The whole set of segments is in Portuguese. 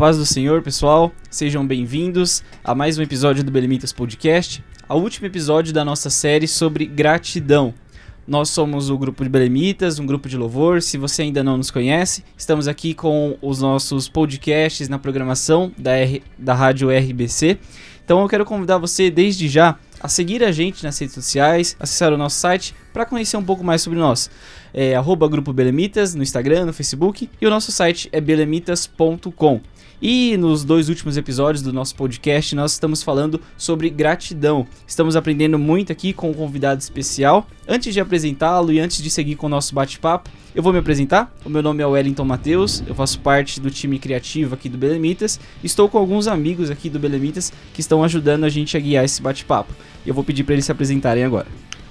Paz do Senhor, pessoal. Sejam bem-vindos a mais um episódio do Belemitas Podcast, ao último episódio da nossa série sobre gratidão. Nós somos o grupo de Belemitas, um grupo de louvor. Se você ainda não nos conhece, estamos aqui com os nossos podcasts na programação da, R, da rádio RBC. Então eu quero convidar você desde já a seguir a gente nas redes sociais, acessar o nosso site para conhecer um pouco mais sobre nós. É Grupo Belemitas no Instagram, no Facebook e o nosso site é belemitas.com. E nos dois últimos episódios do nosso podcast, nós estamos falando sobre gratidão. Estamos aprendendo muito aqui com um convidado especial. Antes de apresentá-lo e antes de seguir com o nosso bate-papo, eu vou me apresentar. O meu nome é Wellington Matheus, eu faço parte do time criativo aqui do Belemitas. Estou com alguns amigos aqui do Belemitas que estão ajudando a gente a guiar esse bate-papo. Eu vou pedir para eles se apresentarem agora.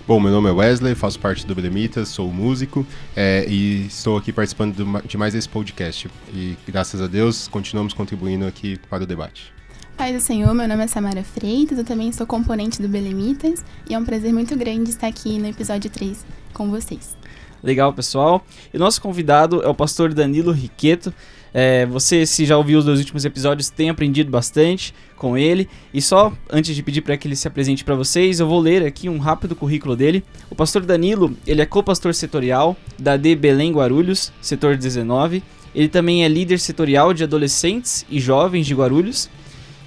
Bom, meu nome é Wesley, faço parte do Belemitas, sou músico é, e estou aqui participando de mais esse podcast. E graças a Deus continuamos contribuindo aqui para o debate. Pai do Senhor, meu nome é Samara Freitas, eu também sou componente do Belemitas e é um prazer muito grande estar aqui no episódio 3 com vocês. Legal, pessoal. E o nosso convidado é o pastor Danilo Riqueto. É, você, se já ouviu os dois últimos episódios, tem aprendido bastante com ele. E só antes de pedir para que ele se apresente para vocês, eu vou ler aqui um rápido currículo dele. O pastor Danilo, ele é co-pastor setorial da D Belém Guarulhos, setor 19. Ele também é líder setorial de adolescentes e jovens de Guarulhos.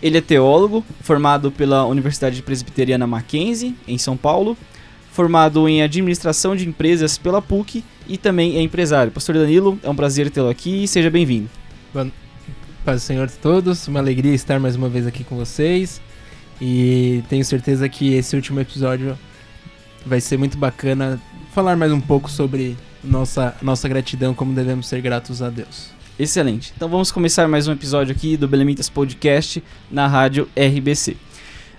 Ele é teólogo, formado pela Universidade Presbiteriana Mackenzie, em São Paulo, formado em administração de empresas pela PUC e também é empresário. Pastor Danilo, é um prazer tê-lo aqui e seja bem-vindo. Paz do Senhor a todos, uma alegria estar mais uma vez aqui com vocês e tenho certeza que esse último episódio vai ser muito bacana falar mais um pouco sobre nossa, nossa gratidão, como devemos ser gratos a Deus. Excelente. Então vamos começar mais um episódio aqui do Belemitas Podcast na rádio RBC.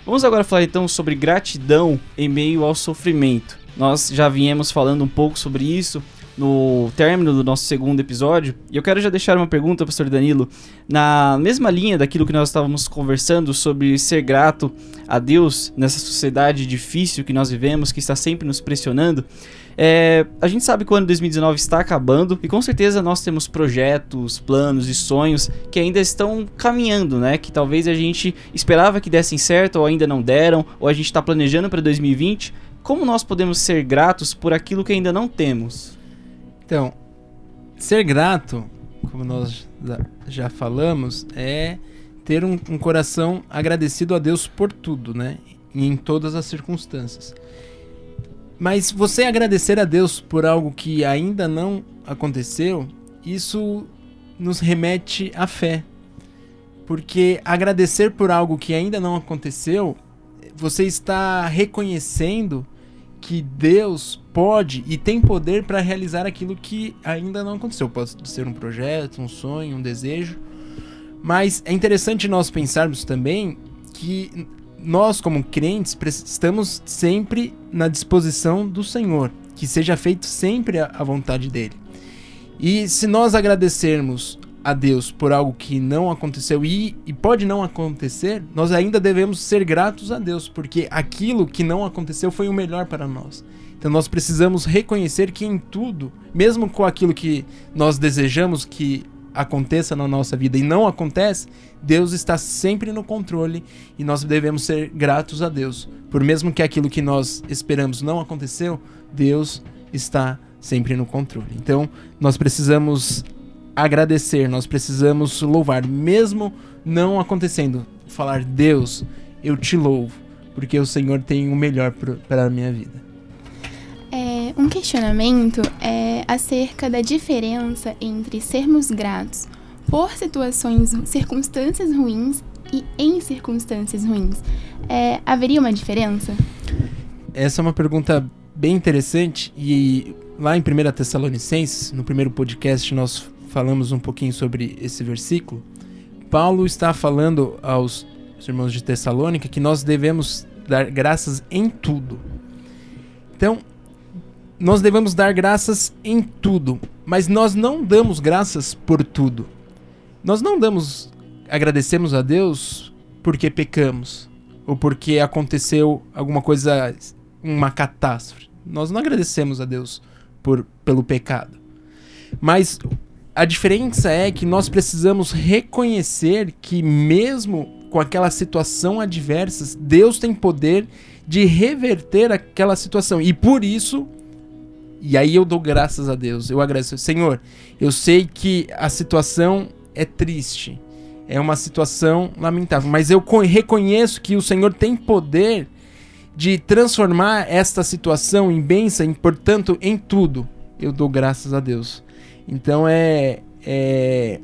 Vamos agora falar então sobre gratidão em meio ao sofrimento. Nós já viemos falando um pouco sobre isso no término do nosso segundo episódio. E eu quero já deixar uma pergunta, pastor Danilo, na mesma linha daquilo que nós estávamos conversando sobre ser grato a Deus nessa sociedade difícil que nós vivemos, que está sempre nos pressionando. É, a gente sabe que o ano 2019 está acabando e com certeza nós temos projetos, planos e sonhos que ainda estão caminhando, né? Que talvez a gente esperava que dessem certo ou ainda não deram, ou a gente está planejando para 2020. Como nós podemos ser gratos por aquilo que ainda não temos? Então, ser grato, como nós já falamos, é ter um, um coração agradecido a Deus por tudo, né? E em todas as circunstâncias. Mas você agradecer a Deus por algo que ainda não aconteceu, isso nos remete à fé. Porque agradecer por algo que ainda não aconteceu, você está reconhecendo que Deus pode e tem poder para realizar aquilo que ainda não aconteceu. Pode ser um projeto, um sonho, um desejo. Mas é interessante nós pensarmos também que nós, como crentes, estamos sempre na disposição do Senhor, que seja feito sempre a vontade dele. E se nós agradecermos a Deus por algo que não aconteceu e, e, pode não acontecer, nós ainda devemos ser gratos a Deus, porque aquilo que não aconteceu foi o melhor para nós. Então nós precisamos reconhecer que em tudo, mesmo com aquilo que nós desejamos que aconteça na nossa vida e não acontece, Deus está sempre no controle e nós devemos ser gratos a Deus. Por mesmo que aquilo que nós esperamos não aconteceu, Deus está sempre no controle. Então, nós precisamos agradecer, nós precisamos louvar, mesmo não acontecendo. Falar, Deus, eu te louvo, porque o Senhor tem o melhor para a minha vida. É, um questionamento é acerca da diferença entre sermos gratos por situações, circunstâncias ruins e em circunstâncias ruins. É, haveria uma diferença? Essa é uma pergunta bem interessante e lá em 1 Tessalonicenses, no primeiro podcast, nós falamos um pouquinho sobre esse versículo, Paulo está falando aos irmãos de Tessalônica que nós devemos dar graças em tudo. Então, nós devemos dar graças em tudo, mas nós não damos graças por tudo. Nós não damos, agradecemos a Deus porque pecamos ou porque aconteceu alguma coisa, uma catástrofe. Nós não agradecemos a Deus por, pelo pecado. Mas a diferença é que nós precisamos reconhecer que, mesmo com aquela situação adversa, Deus tem poder de reverter aquela situação. E por isso, e aí eu dou graças a Deus, eu agradeço. Senhor, eu sei que a situação é triste, é uma situação lamentável, mas eu reconheço que o Senhor tem poder de transformar esta situação em bênção, e, portanto, em tudo. Eu dou graças a Deus. Então é, é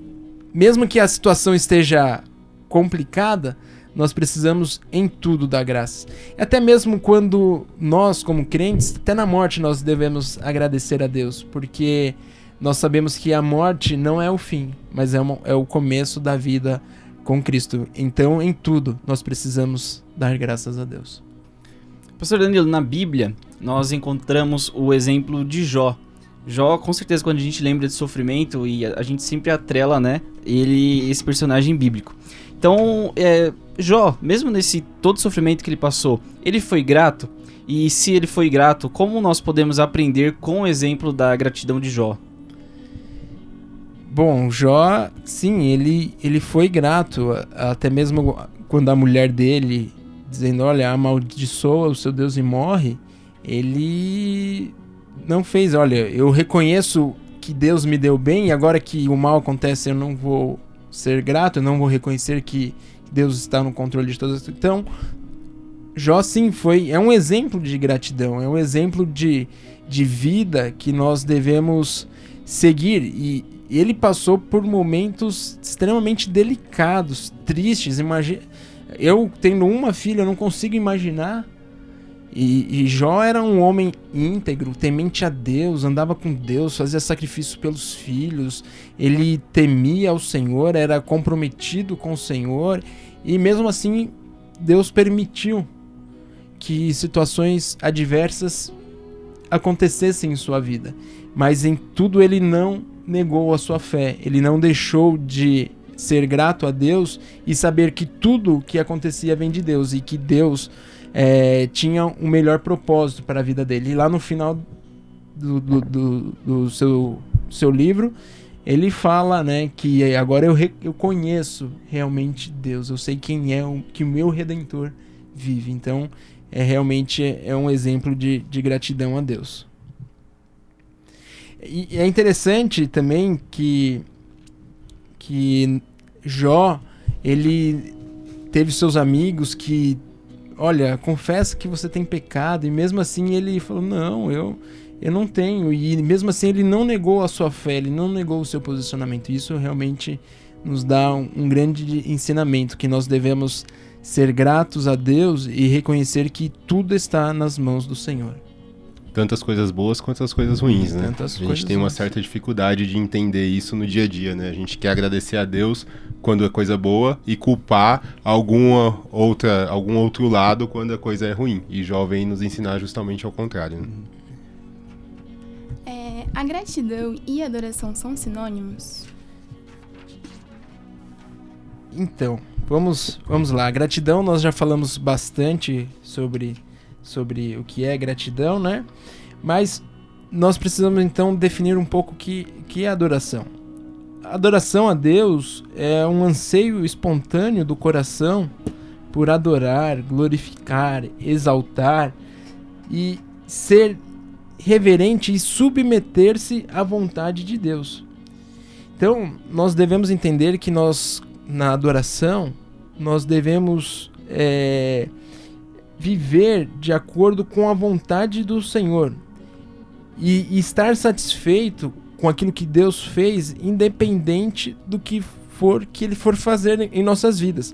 mesmo que a situação esteja complicada, nós precisamos em tudo dar graça. Até mesmo quando nós, como crentes, até na morte nós devemos agradecer a Deus, porque nós sabemos que a morte não é o fim, mas é, uma, é o começo da vida com Cristo. Então, em tudo, nós precisamos dar graças a Deus. Pastor Danilo, na Bíblia, nós encontramos o exemplo de Jó. Jó, com certeza, quando a gente lembra de sofrimento, e a, a gente sempre atrela, né, ele, esse personagem bíblico. Então, é, Jó, mesmo nesse todo sofrimento que ele passou, ele foi grato? E se ele foi grato, como nós podemos aprender com o exemplo da gratidão de Jó? Bom, Jó, sim, ele, ele foi grato, até mesmo quando a mulher dele, dizendo, olha, amaldiçoa o seu Deus e morre, ele não fez, olha, eu reconheço que Deus me deu bem e agora que o mal acontece eu não vou ser grato, eu não vou reconhecer que Deus está no controle de todas. Então, Jó sim foi, é um exemplo de gratidão, é um exemplo de, de vida que nós devemos seguir e ele passou por momentos extremamente delicados, tristes. Imagina, eu tendo uma filha, eu não consigo imaginar. E, e Jó era um homem íntegro, temente a Deus, andava com Deus, fazia sacrifício pelos filhos, ele temia ao Senhor, era comprometido com o Senhor, e mesmo assim Deus permitiu que situações adversas acontecessem em sua vida, mas em tudo ele não negou a sua fé, ele não deixou de ser grato a Deus e saber que tudo que acontecia vem de Deus e que Deus é, tinha um melhor propósito para a vida dele. E lá no final do, do, do, do seu, seu livro, ele fala né, que agora eu, eu conheço realmente Deus, eu sei quem é, o, que o meu Redentor vive. Então, é realmente é um exemplo de, de gratidão a Deus. E é interessante também que, que Jó, ele teve seus amigos que, olha, confessa que você tem pecado, e mesmo assim ele falou, não, eu, eu não tenho, e mesmo assim ele não negou a sua fé, ele não negou o seu posicionamento, isso realmente nos dá um, um grande ensinamento, que nós devemos ser gratos a Deus e reconhecer que tudo está nas mãos do Senhor tanto as coisas boas quanto as coisas ruins, né? Tantas a gente tem uma ruins. certa dificuldade de entender isso no dia a dia, né? A gente quer agradecer a Deus quando é coisa boa e culpar alguma outra, algum outro lado quando a coisa é ruim. E Jó vem nos ensinar justamente ao contrário. Né? É, a gratidão e a adoração são sinônimos? Então, vamos, vamos lá. Gratidão, nós já falamos bastante sobre, sobre o que é gratidão, né? Mas nós precisamos então definir um pouco o que, que é adoração. Adoração a Deus é um anseio espontâneo do coração por adorar, glorificar, exaltar e ser reverente e submeter-se à vontade de Deus. Então, nós devemos entender que nós, na adoração, nós devemos é, viver de acordo com a vontade do Senhor e, e estar satisfeito com aquilo que Deus fez, independente do que for que Ele for fazer em nossas vidas.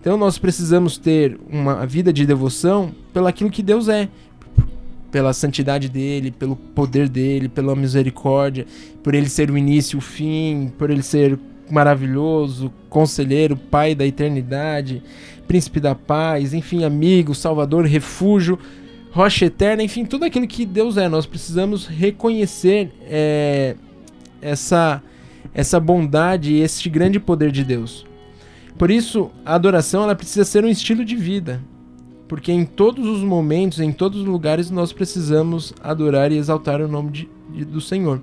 Então, nós precisamos ter uma vida de devoção pelo aquilo que Deus é, pela santidade dele, pelo poder dele, pela misericórdia, por ele ser o início o fim, por ele ser maravilhoso, conselheiro, pai da eternidade, príncipe da paz, enfim, amigo, salvador, refúgio, rocha eterna, enfim, tudo aquilo que Deus é. Nós precisamos reconhecer é, essa, essa bondade e esse grande poder de Deus. Por isso, a adoração ela precisa ser um estilo de vida. Porque em todos os momentos, em todos os lugares, nós precisamos adorar e exaltar o nome de, de, do Senhor.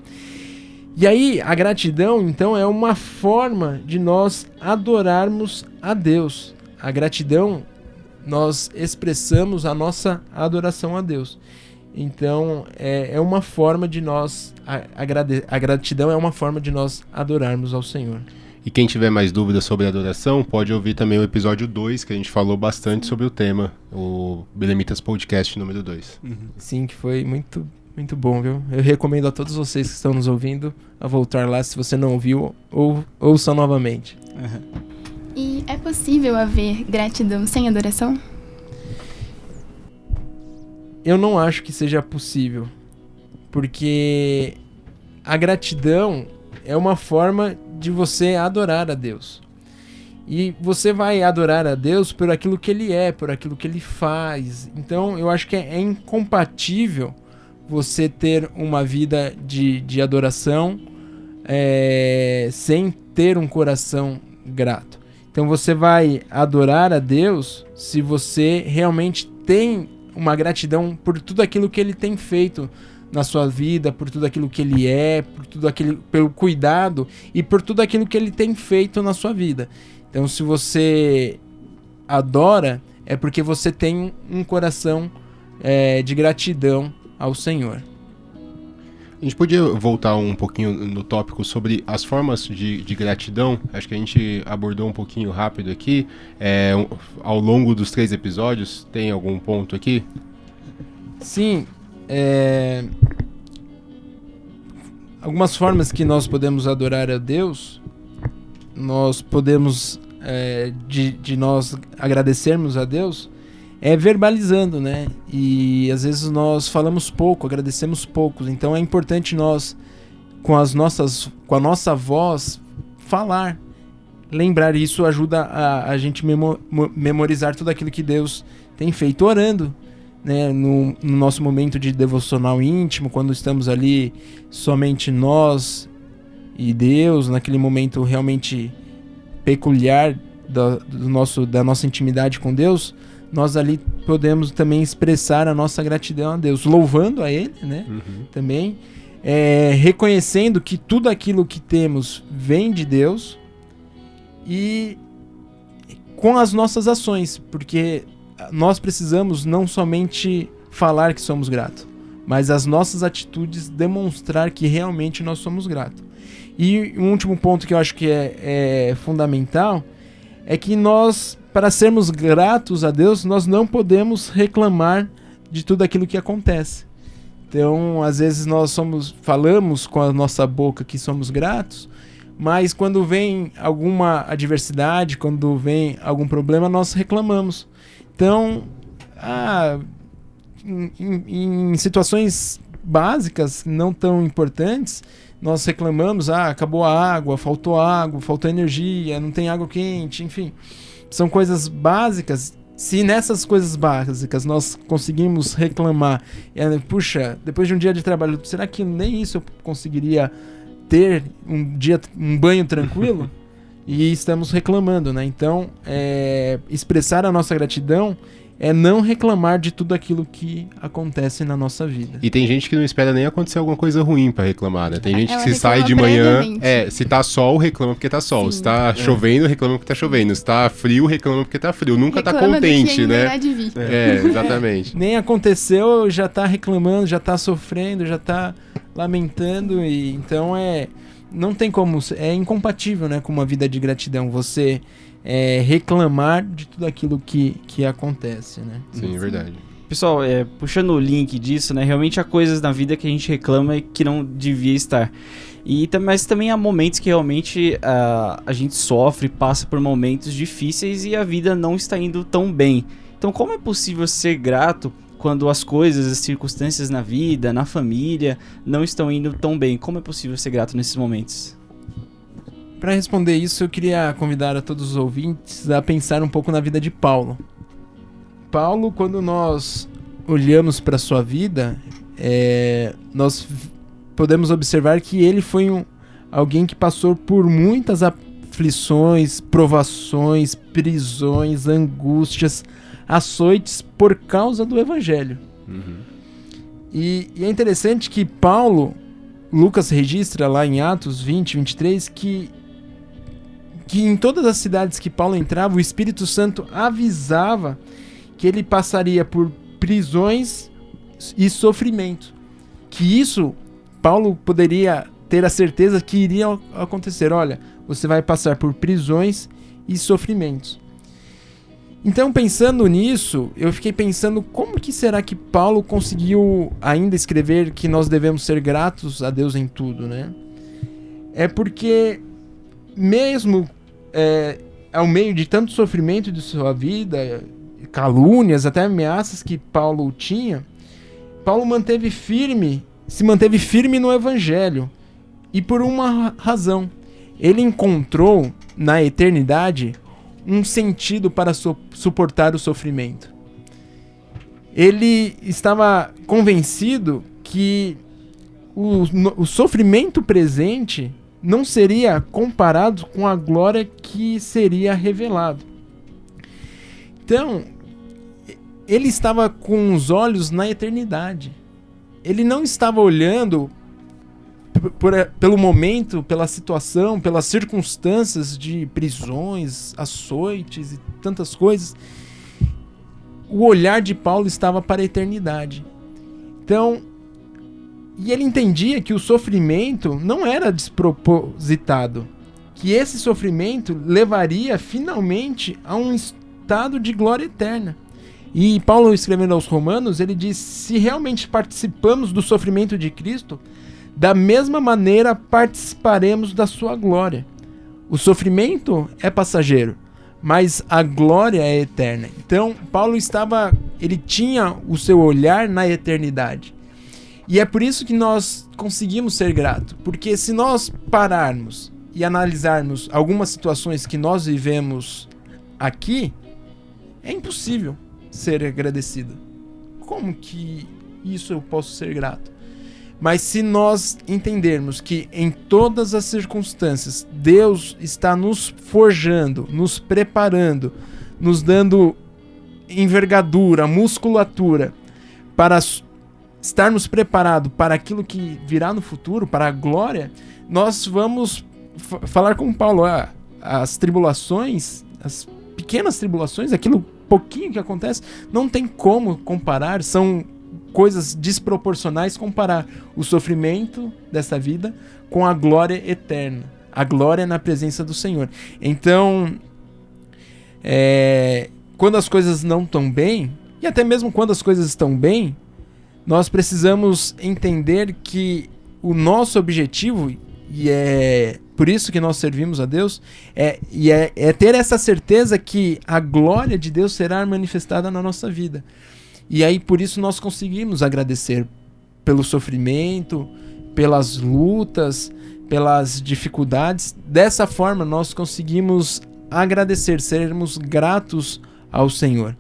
E aí, a gratidão, então, é uma forma de nós adorarmos a Deus. A gratidão, nós expressamos a nossa adoração a Deus. Então, é, é uma forma de nós. A, a, gratidão é uma forma de nós adorarmos ao Senhor. E quem tiver mais dúvidas sobre adoração, pode ouvir também o episódio 2, que a gente falou bastante sobre o tema, o Belemitas Podcast número 2. Uhum. Sim, que foi muito, muito bom, viu? Eu recomendo a todos vocês que estão nos ouvindo a voltar lá, se você não ouviu, ou ouça novamente. Uhum. E é possível haver gratidão sem adoração? Eu não acho que seja possível, porque a gratidão é uma forma de você adorar a Deus. E você vai adorar a Deus por aquilo que ele é, por aquilo que ele faz. Então eu acho que é, é incompatível você ter uma vida de, de adoração é, sem ter um coração grato. Então você vai adorar a Deus se você realmente tem uma gratidão por tudo aquilo que ele tem feito na sua vida, por tudo aquilo que ele é, por tudo aquilo, pelo cuidado e por tudo aquilo que ele tem feito na sua vida. Então, se você adora, é porque você tem um coração é, de gratidão ao Senhor. A gente podia voltar um pouquinho no tópico sobre as formas de, de gratidão. Acho que a gente abordou um pouquinho rápido aqui. É, ao longo dos três episódios, tem algum ponto aqui? Sim, é... Algumas formas que nós podemos adorar a Deus, nós podemos, é, de, de nós agradecermos a Deus, é verbalizando, né? E às vezes nós falamos pouco, agradecemos pouco. Então é importante nós, com as nossas, com a nossa voz, falar, lembrar. Isso ajuda a, a gente memo, memorizar tudo aquilo que Deus tem feito orando né, no, no, nosso momento de devocional íntimo, quando estamos ali somente nós e Deus, naquele momento realmente peculiar do, do nosso, da nossa intimidade com Deus, nós ali podemos também expressar a nossa gratidão a Deus, louvando a Ele, né? Uhum. Também é, reconhecendo que tudo aquilo que temos vem de Deus e com as nossas ações, porque nós precisamos não somente falar que somos gratos, mas as nossas atitudes demonstrar que realmente nós somos gratos. E um último ponto que eu acho que é, é fundamental é que nós, para sermos gratos a Deus, nós não podemos reclamar de tudo aquilo que acontece. Então, às vezes nós somos falamos com a nossa boca que somos gratos, mas quando vem alguma adversidade, quando vem algum problema, nós reclamamos. Então, ah, em, em, em situações básicas, não tão importantes, nós reclamamos, ah, acabou a água, faltou água, faltou energia, não tem água quente, enfim. São coisas básicas. Se nessas coisas básicas nós conseguimos reclamar, é, puxa, depois de um dia de trabalho, será que nem isso eu conseguiria ter um dia, um banho tranquilo? e estamos reclamando, né? Então, é, expressar a nossa gratidão é não reclamar de tudo aquilo que acontece na nossa vida. E tem gente que não espera nem acontecer alguma coisa ruim para reclamar, né? Tem gente que se sai de manhã, é, se tá sol, reclama porque tá sol. Sim. Se tá é. chovendo, reclama porque tá chovendo. Se tá frio, reclama porque tá frio. Nunca tá reclama tá contente, né? É, exatamente. nem aconteceu, já tá reclamando, já tá sofrendo, já tá lamentando e então é não tem como, é incompatível, né, com uma vida de gratidão. Você é, reclamar de tudo aquilo que, que acontece, né? Sim, é verdade. Pessoal, é, puxando o link disso, né, realmente há coisas na vida que a gente reclama e que não devia estar. E, mas também há momentos que realmente uh, a gente sofre, passa por momentos difíceis e a vida não está indo tão bem. Então, como é possível ser grato quando as coisas, as circunstâncias na vida, na família, não estão indo tão bem? Como é possível ser grato nesses momentos? Para responder isso, eu queria convidar a todos os ouvintes a pensar um pouco na vida de Paulo. Paulo, quando nós olhamos para sua vida, é, nós podemos observar que ele foi um, alguém que passou por muitas aflições, provações, prisões, angústias, açoites por causa do evangelho. Uhum. E, e, é interessante que Paulo, Lucas registra lá em Atos 20, 23, que, que em todas as cidades que Paulo entrava, o Espírito Santo avisava que ele passaria por prisões e sofrimento. Que isso, Paulo poderia ter a certeza que iria acontecer. Olha, você vai passar por prisões e sofrimentos. Então, pensando nisso, eu fiquei pensando como que será que Paulo conseguiu ainda escrever que nós devemos ser gratos a Deus em tudo, né? É porque mesmo é, ao meio de tanto sofrimento de sua vida, calúnias, até ameaças que Paulo tinha, Paulo manteve firme, se manteve firme no evangelho. E por uma razão, ele encontrou na eternidade um sentido para su suportar o sofrimento. Ele estava convencido que o, o sofrimento presente não seria comparado com a glória que seria revelado. Então, ele estava com os olhos na eternidade. Ele não estava olhando por, pelo momento, pela situação, pelas circunstâncias de prisões, açoites e tantas coisas, o olhar de Paulo estava para a eternidade. Então, e ele entendia que o sofrimento não era despropositado, que esse sofrimento levaria finalmente a um estado de glória eterna. E Paulo escrevendo aos Romanos, ele diz: se realmente participamos do sofrimento de Cristo, da mesma maneira participaremos da sua glória. O sofrimento é passageiro, mas a glória é eterna. Então, Paulo estava, ele tinha o seu olhar na eternidade. E é por isso que nós conseguimos ser gratos, porque se nós pararmos e analisarmos algumas situações que nós vivemos aqui, é impossível ser agradecido. Como que isso eu posso ser grato? Mas se nós entendermos que em todas as circunstâncias Deus está nos forjando, nos preparando, nos dando envergadura, musculatura para estarmos preparados para aquilo que virá no futuro, para a glória, nós vamos falar com Paulo, ah, as tribulações, as pequenas tribulações, aquilo pouquinho que acontece, não tem como comparar, são coisas desproporcionais comparar o sofrimento dessa vida com a glória eterna, a glória na presença do Senhor. Então, é, quando as coisas não estão bem, e até mesmo quando as coisas estão bem, nós precisamos entender que o nosso objetivo, e é por isso que nós servimos a Deus, é, e é, é ter essa certeza que a glória de Deus será manifestada na nossa vida. E aí por isso nós conseguimos agradecer pelo sofrimento, pelas lutas, pelas dificuldades. Dessa forma nós conseguimos agradecer, sermos gratos ao Senhor.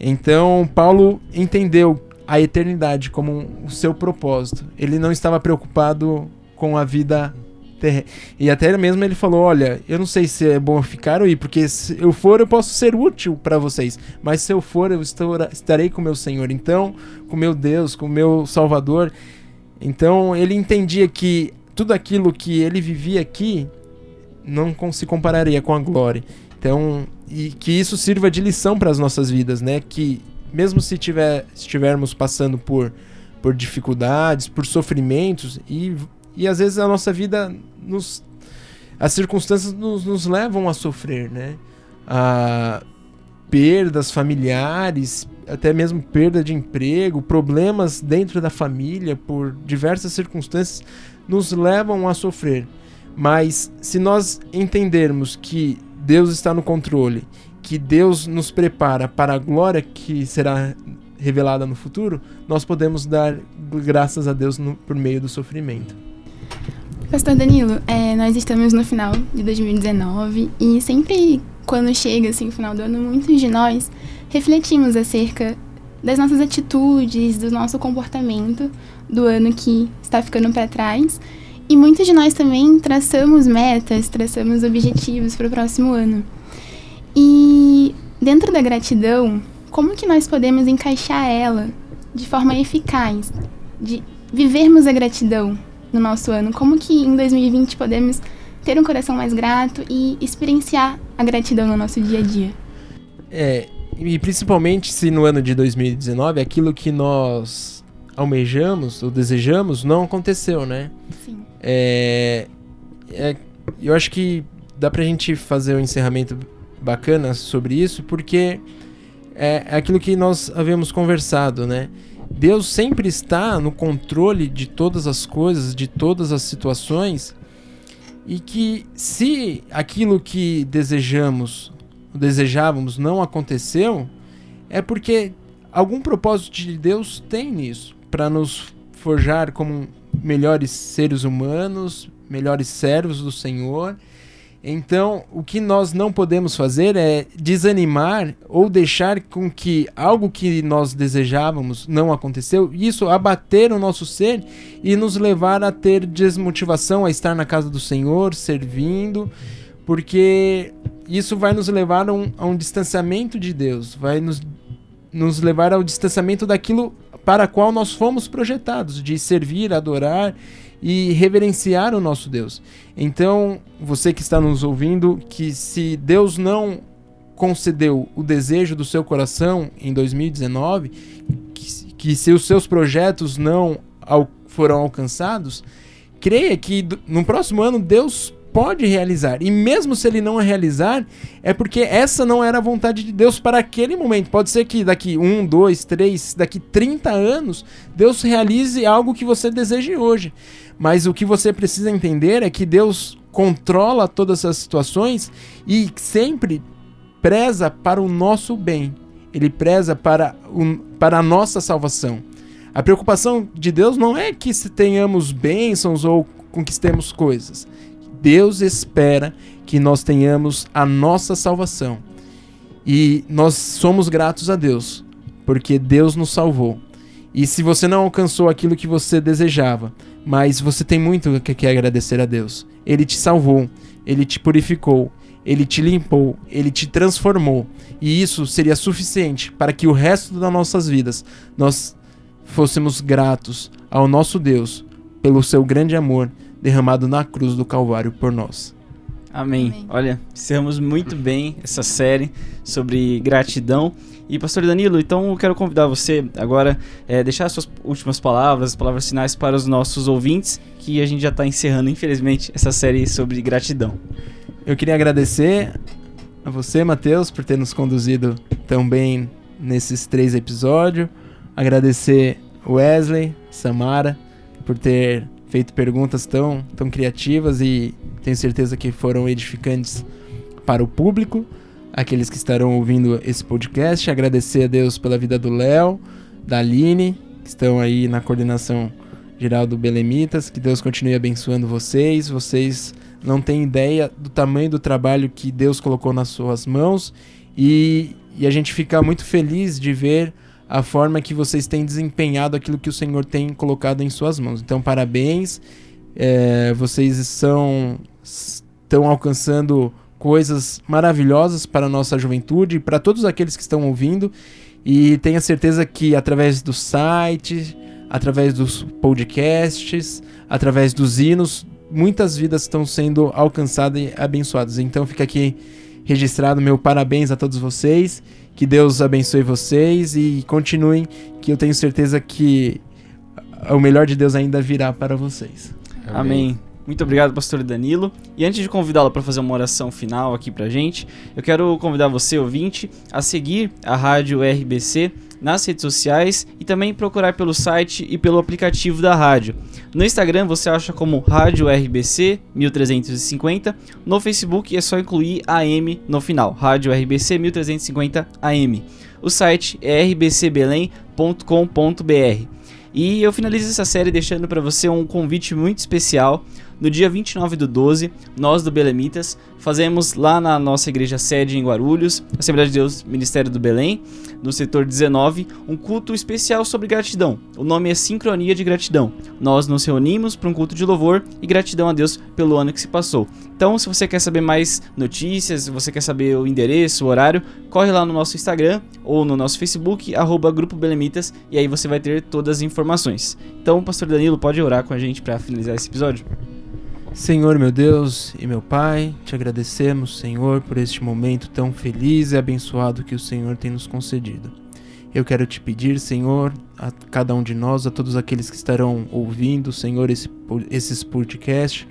Então Paulo entendeu a eternidade como o seu propósito. Ele não estava preocupado com a vida e até mesmo ele falou: Olha, eu não sei se é bom ficar ou ir, porque se eu for, eu posso ser útil para vocês. Mas se eu for, eu estarei com meu Senhor. Então, com meu Deus, com meu Salvador. Então, ele entendia que tudo aquilo que ele vivia aqui não se compararia com a glória. Então, e que isso sirva de lição para as nossas vidas, né? Que mesmo se tiver, estivermos passando por, por dificuldades, por sofrimentos, e, e às vezes a nossa vida nos as circunstâncias nos, nos levam a sofrer, né? A perdas familiares, até mesmo perda de emprego, problemas dentro da família por diversas circunstâncias nos levam a sofrer. Mas se nós entendermos que Deus está no controle, que Deus nos prepara para a glória que será revelada no futuro, nós podemos dar graças a Deus no, por meio do sofrimento. Pastor Danilo, é, nós estamos no final de 2019 e sempre quando chega assim o final do ano, muitos de nós refletimos acerca das nossas atitudes, do nosso comportamento do ano que está ficando para trás. E muitos de nós também traçamos metas, traçamos objetivos para o próximo ano. E dentro da gratidão, como que nós podemos encaixar ela de forma eficaz, de vivermos a gratidão no nosso ano? Como que em 2020 podemos ter um coração mais grato e experienciar a gratidão no nosso dia a dia? É, e principalmente se no ano de 2019 aquilo que nós almejamos ou desejamos não aconteceu, né? Sim. É, é, eu acho que dá pra gente fazer um encerramento bacana sobre isso, porque é, é aquilo que nós havíamos conversado, né? Deus sempre está no controle de todas as coisas, de todas as situações, e que se aquilo que desejamos, desejávamos não aconteceu, é porque algum propósito de Deus tem nisso, para nos forjar como melhores seres humanos, melhores servos do Senhor. Então, o que nós não podemos fazer é desanimar ou deixar com que algo que nós desejávamos não aconteceu, isso abater o nosso ser e nos levar a ter desmotivação a estar na casa do Senhor, servindo, porque isso vai nos levar a um, a um distanciamento de Deus, vai nos, nos levar ao distanciamento daquilo para qual nós fomos projetados, de servir, adorar e reverenciar o nosso Deus. Então, você que está nos ouvindo, que se Deus não concedeu o desejo do seu coração em 2019, que, que se os seus projetos não al foram alcançados, creia que no próximo ano Deus pode realizar. E mesmo se ele não realizar, é porque essa não era a vontade de Deus para aquele momento. Pode ser que daqui um, dois, três, daqui 30 anos, Deus realize algo que você deseje hoje. Mas o que você precisa entender é que Deus controla todas essas situações e sempre preza para o nosso bem. Ele preza para, o, para a nossa salvação. A preocupação de Deus não é que tenhamos bênçãos ou conquistemos coisas. Deus espera que nós tenhamos a nossa salvação. E nós somos gratos a Deus, porque Deus nos salvou. E se você não alcançou aquilo que você desejava, mas você tem muito que agradecer a Deus. Ele te salvou, ele te purificou, ele te limpou, ele te transformou. E isso seria suficiente para que o resto das nossas vidas nós fôssemos gratos ao nosso Deus pelo seu grande amor derramado na cruz do Calvário por nós. Amém. Amém. Olha, encerramos muito bem essa série sobre gratidão. E pastor Danilo, então eu quero convidar você agora a é, deixar as suas últimas palavras, as palavras finais para os nossos ouvintes, que a gente já está encerrando, infelizmente, essa série sobre gratidão. Eu queria agradecer a você, Matheus, por ter nos conduzido tão bem nesses três episódios. Agradecer Wesley, Samara, por ter feito perguntas tão, tão criativas e tenho certeza que foram edificantes para o público, aqueles que estarão ouvindo esse podcast. Agradecer a Deus pela vida do Léo, da Aline, que estão aí na coordenação geral do Belemitas. Que Deus continue abençoando vocês. Vocês não têm ideia do tamanho do trabalho que Deus colocou nas suas mãos e, e a gente fica muito feliz de ver a forma que vocês têm desempenhado aquilo que o Senhor tem colocado em suas mãos. Então, parabéns. É, vocês são, estão alcançando coisas maravilhosas para a nossa juventude e para todos aqueles que estão ouvindo. E tenha certeza que através do site, através dos podcasts, através dos hinos, muitas vidas estão sendo alcançadas e abençoadas. Então fica aqui registrado meu parabéns a todos vocês que Deus abençoe vocês e continuem, que eu tenho certeza que o melhor de Deus ainda virá para vocês. Amém. Amém. Muito obrigado, pastor Danilo. E antes de convidá-lo para fazer uma oração final aqui pra gente, eu quero convidar você, ouvinte, a seguir a Rádio RBC nas redes sociais e também procurar pelo site e pelo aplicativo da rádio. No Instagram você acha como Rádio RBC 1350, no Facebook é só incluir AM no final, Rádio RBC 1350 AM. O site é rbcbelém.com.br. E eu finalizo essa série deixando para você um convite muito especial no dia 29 do 12, nós do Belemitas fazemos lá na nossa igreja sede em Guarulhos, Assembleia de Deus, Ministério do Belém, no setor 19, um culto especial sobre gratidão. O nome é Sincronia de Gratidão. Nós nos reunimos para um culto de louvor e gratidão a Deus pelo ano que se passou. Então, se você quer saber mais notícias, se você quer saber o endereço, o horário, corre lá no nosso Instagram ou no nosso Facebook, arroba Grupo Belemitas, e aí você vai ter todas as informações. Então, Pastor Danilo, pode orar com a gente para finalizar esse episódio? Senhor, meu Deus e meu Pai, te agradecemos, Senhor, por este momento tão feliz e abençoado que o Senhor tem nos concedido. Eu quero te pedir, Senhor, a cada um de nós, a todos aqueles que estarão ouvindo, Senhor, esse, esses podcasts,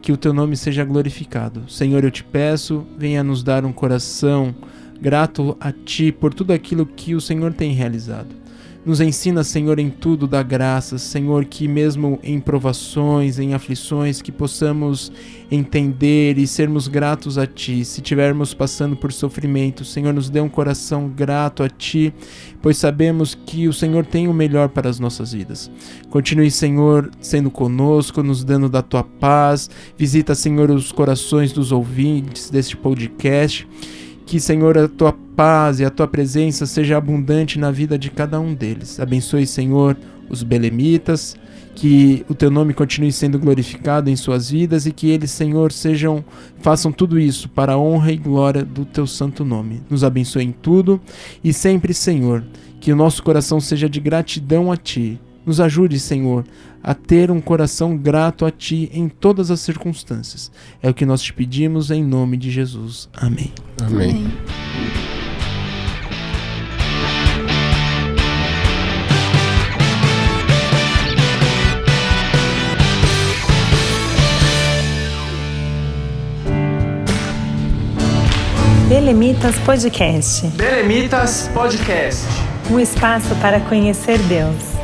que o teu nome seja glorificado. Senhor, eu te peço, venha nos dar um coração grato a ti por tudo aquilo que o Senhor tem realizado. Nos ensina, Senhor, em tudo da graça, Senhor, que mesmo em provações, em aflições, que possamos entender e sermos gratos a Ti. Se estivermos passando por sofrimento, Senhor, nos dê um coração grato a Ti, pois sabemos que o Senhor tem o melhor para as nossas vidas. Continue, Senhor, sendo conosco, nos dando da Tua paz. Visita, Senhor, os corações dos ouvintes deste podcast que, Senhor, a tua paz e a tua presença seja abundante na vida de cada um deles. Abençoe, Senhor, os belemitas, que o teu nome continue sendo glorificado em suas vidas e que eles, Senhor, sejam façam tudo isso para a honra e glória do teu santo nome. Nos abençoe em tudo e sempre, Senhor, que o nosso coração seja de gratidão a ti. Nos ajude, Senhor, a ter um coração grato a Ti em todas as circunstâncias. É o que nós te pedimos em nome de Jesus. Amém. Amém. Amém. Belemitas Podcast. Belemitas Podcast. Um espaço para conhecer Deus.